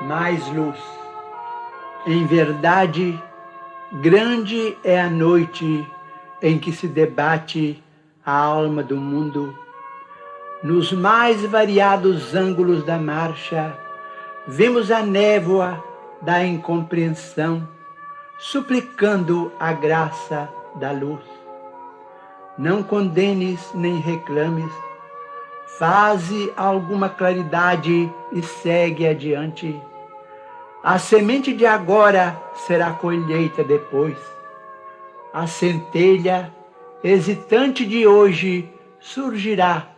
mais luz. Em verdade, grande é a noite em que se debate a alma do mundo. Nos mais variados ângulos da marcha, vemos a névoa da incompreensão, suplicando a graça da luz. Não condenes nem reclames, faze alguma claridade e segue adiante. A semente de agora será colheita depois. A centelha hesitante de hoje surgirá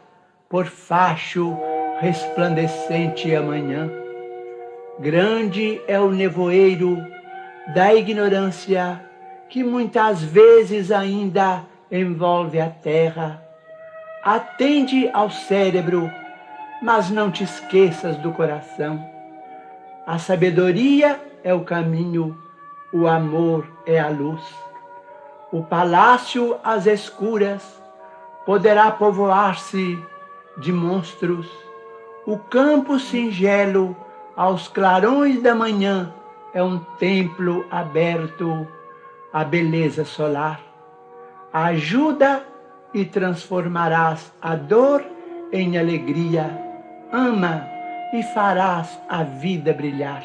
por facho resplandecente amanhã. Grande é o nevoeiro da ignorância que muitas vezes ainda envolve a terra. Atende ao cérebro, mas não te esqueças do coração. A sabedoria é o caminho, o amor é a luz. O palácio às escuras poderá povoar-se de monstros. O campo singelo aos clarões da manhã é um templo aberto à beleza solar. Ajuda e transformarás a dor em alegria. Ama e farás a vida brilhar.